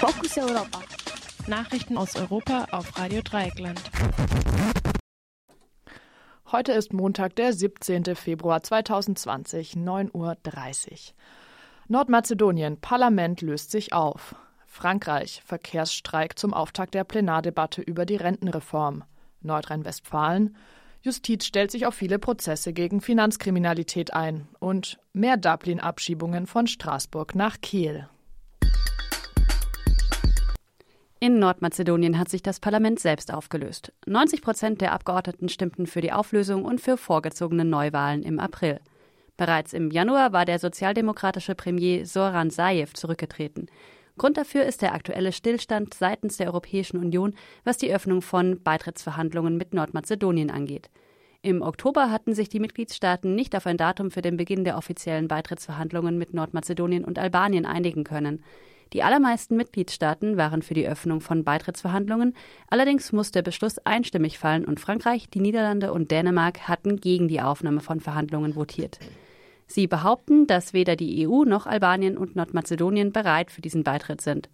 Fokus Europa. Nachrichten aus Europa auf Radio Dreieckland. Heute ist Montag, der 17. Februar 2020, 9.30 Uhr. Nordmazedonien, Parlament löst sich auf. Frankreich, Verkehrsstreik zum Auftakt der Plenardebatte über die Rentenreform. Nordrhein-Westfalen, Justiz stellt sich auf viele Prozesse gegen Finanzkriminalität ein. Und mehr Dublin-Abschiebungen von Straßburg nach Kiel. In Nordmazedonien hat sich das Parlament selbst aufgelöst. 90 Prozent der Abgeordneten stimmten für die Auflösung und für vorgezogene Neuwahlen im April. Bereits im Januar war der sozialdemokratische Premier Soran Zaev zurückgetreten. Grund dafür ist der aktuelle Stillstand seitens der Europäischen Union, was die Öffnung von Beitrittsverhandlungen mit Nordmazedonien angeht. Im Oktober hatten sich die Mitgliedstaaten nicht auf ein Datum für den Beginn der offiziellen Beitrittsverhandlungen mit Nordmazedonien und Albanien einigen können. Die allermeisten Mitgliedstaaten waren für die Öffnung von Beitrittsverhandlungen, allerdings muss der Beschluss einstimmig fallen und Frankreich, die Niederlande und Dänemark hatten gegen die Aufnahme von Verhandlungen votiert. Sie behaupten, dass weder die EU noch Albanien und Nordmazedonien bereit für diesen Beitritt sind.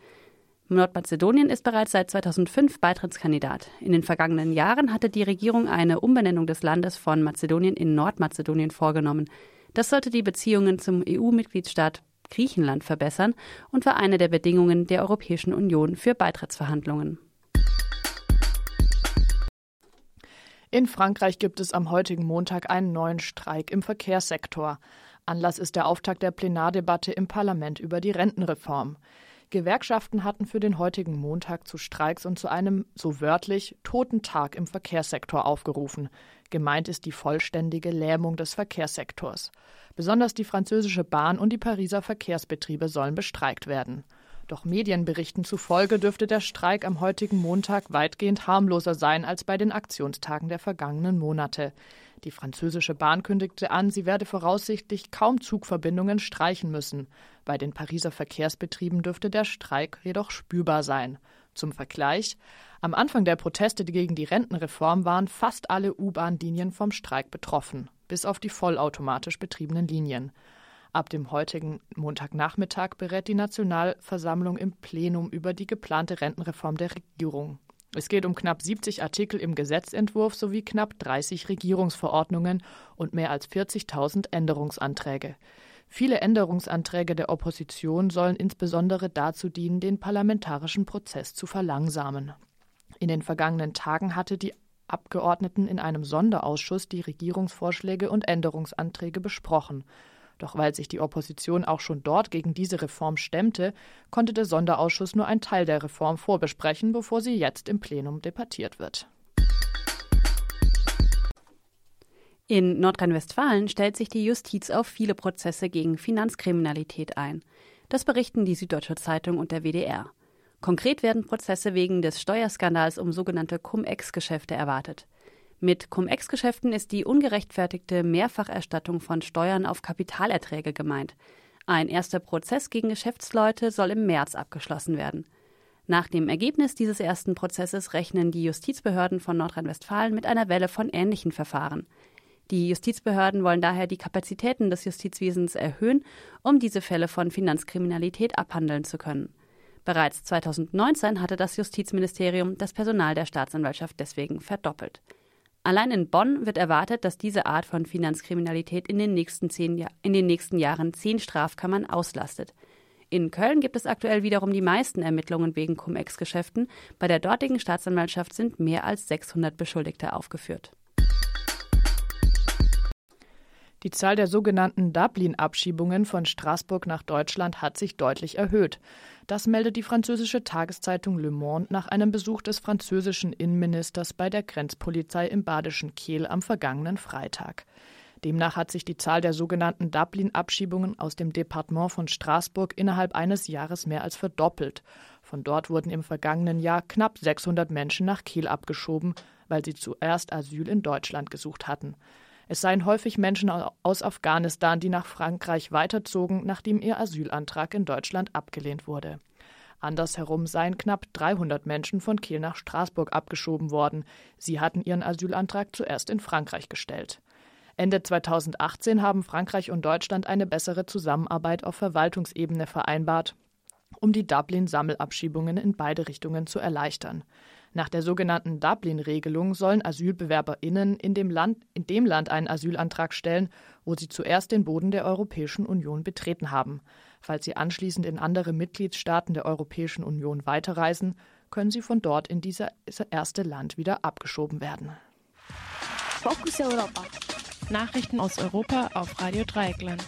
Nordmazedonien ist bereits seit 2005 Beitrittskandidat. In den vergangenen Jahren hatte die Regierung eine Umbenennung des Landes von Mazedonien in Nordmazedonien vorgenommen. Das sollte die Beziehungen zum EU-Mitgliedstaat Griechenland verbessern und war eine der Bedingungen der Europäischen Union für Beitrittsverhandlungen. In Frankreich gibt es am heutigen Montag einen neuen Streik im Verkehrssektor. Anlass ist der Auftakt der Plenardebatte im Parlament über die Rentenreform. Gewerkschaften hatten für den heutigen Montag zu Streiks und zu einem, so wörtlich, toten Tag im Verkehrssektor aufgerufen. Gemeint ist die vollständige Lähmung des Verkehrssektors. Besonders die französische Bahn und die Pariser Verkehrsbetriebe sollen bestreikt werden. Doch Medienberichten zufolge dürfte der Streik am heutigen Montag weitgehend harmloser sein als bei den Aktionstagen der vergangenen Monate. Die französische Bahn kündigte an, sie werde voraussichtlich kaum Zugverbindungen streichen müssen. Bei den Pariser Verkehrsbetrieben dürfte der Streik jedoch spürbar sein. Zum Vergleich: Am Anfang der Proteste gegen die Rentenreform waren fast alle U-Bahn-Linien vom Streik betroffen, bis auf die vollautomatisch betriebenen Linien. Ab dem heutigen Montagnachmittag berät die Nationalversammlung im Plenum über die geplante Rentenreform der Regierung. Es geht um knapp 70 Artikel im Gesetzentwurf sowie knapp 30 Regierungsverordnungen und mehr als 40.000 Änderungsanträge. Viele Änderungsanträge der Opposition sollen insbesondere dazu dienen, den parlamentarischen Prozess zu verlangsamen. In den vergangenen Tagen hatte die Abgeordneten in einem Sonderausschuss die Regierungsvorschläge und Änderungsanträge besprochen. Doch weil sich die Opposition auch schon dort gegen diese Reform stemmte, konnte der Sonderausschuss nur einen Teil der Reform vorbesprechen, bevor sie jetzt im Plenum debattiert wird. In Nordrhein-Westfalen stellt sich die Justiz auf viele Prozesse gegen Finanzkriminalität ein. Das berichten die Süddeutsche Zeitung und der WDR. Konkret werden Prozesse wegen des Steuerskandals um sogenannte Cum-Ex-Geschäfte erwartet. Mit Cum-Ex-Geschäften ist die ungerechtfertigte Mehrfacherstattung von Steuern auf Kapitalerträge gemeint. Ein erster Prozess gegen Geschäftsleute soll im März abgeschlossen werden. Nach dem Ergebnis dieses ersten Prozesses rechnen die Justizbehörden von Nordrhein-Westfalen mit einer Welle von ähnlichen Verfahren. Die Justizbehörden wollen daher die Kapazitäten des Justizwesens erhöhen, um diese Fälle von Finanzkriminalität abhandeln zu können. Bereits 2019 hatte das Justizministerium das Personal der Staatsanwaltschaft deswegen verdoppelt. Allein in Bonn wird erwartet, dass diese Art von Finanzkriminalität in den nächsten, zehn, in den nächsten Jahren zehn Strafkammern auslastet. In Köln gibt es aktuell wiederum die meisten Ermittlungen wegen Cum-Ex-Geschäften. Bei der dortigen Staatsanwaltschaft sind mehr als 600 Beschuldigte aufgeführt. Die Zahl der sogenannten Dublin-Abschiebungen von Straßburg nach Deutschland hat sich deutlich erhöht. Das meldet die französische Tageszeitung Le Monde nach einem Besuch des französischen Innenministers bei der Grenzpolizei im badischen Kehl am vergangenen Freitag. Demnach hat sich die Zahl der sogenannten Dublin-Abschiebungen aus dem Departement von Straßburg innerhalb eines Jahres mehr als verdoppelt. Von dort wurden im vergangenen Jahr knapp 600 Menschen nach Kiel abgeschoben, weil sie zuerst Asyl in Deutschland gesucht hatten. Es seien häufig Menschen aus Afghanistan, die nach Frankreich weiterzogen, nachdem ihr Asylantrag in Deutschland abgelehnt wurde. Andersherum seien knapp 300 Menschen von Kiel nach Straßburg abgeschoben worden. Sie hatten ihren Asylantrag zuerst in Frankreich gestellt. Ende 2018 haben Frankreich und Deutschland eine bessere Zusammenarbeit auf Verwaltungsebene vereinbart. Um die Dublin-Sammelabschiebungen in beide Richtungen zu erleichtern. Nach der sogenannten Dublin-Regelung sollen AsylbewerberInnen in dem, Land, in dem Land einen Asylantrag stellen, wo sie zuerst den Boden der Europäischen Union betreten haben. Falls sie anschließend in andere Mitgliedstaaten der Europäischen Union weiterreisen, können sie von dort in dieses erste Land wieder abgeschoben werden. Fokus Europa. Nachrichten aus Europa auf Radio Dreieckland.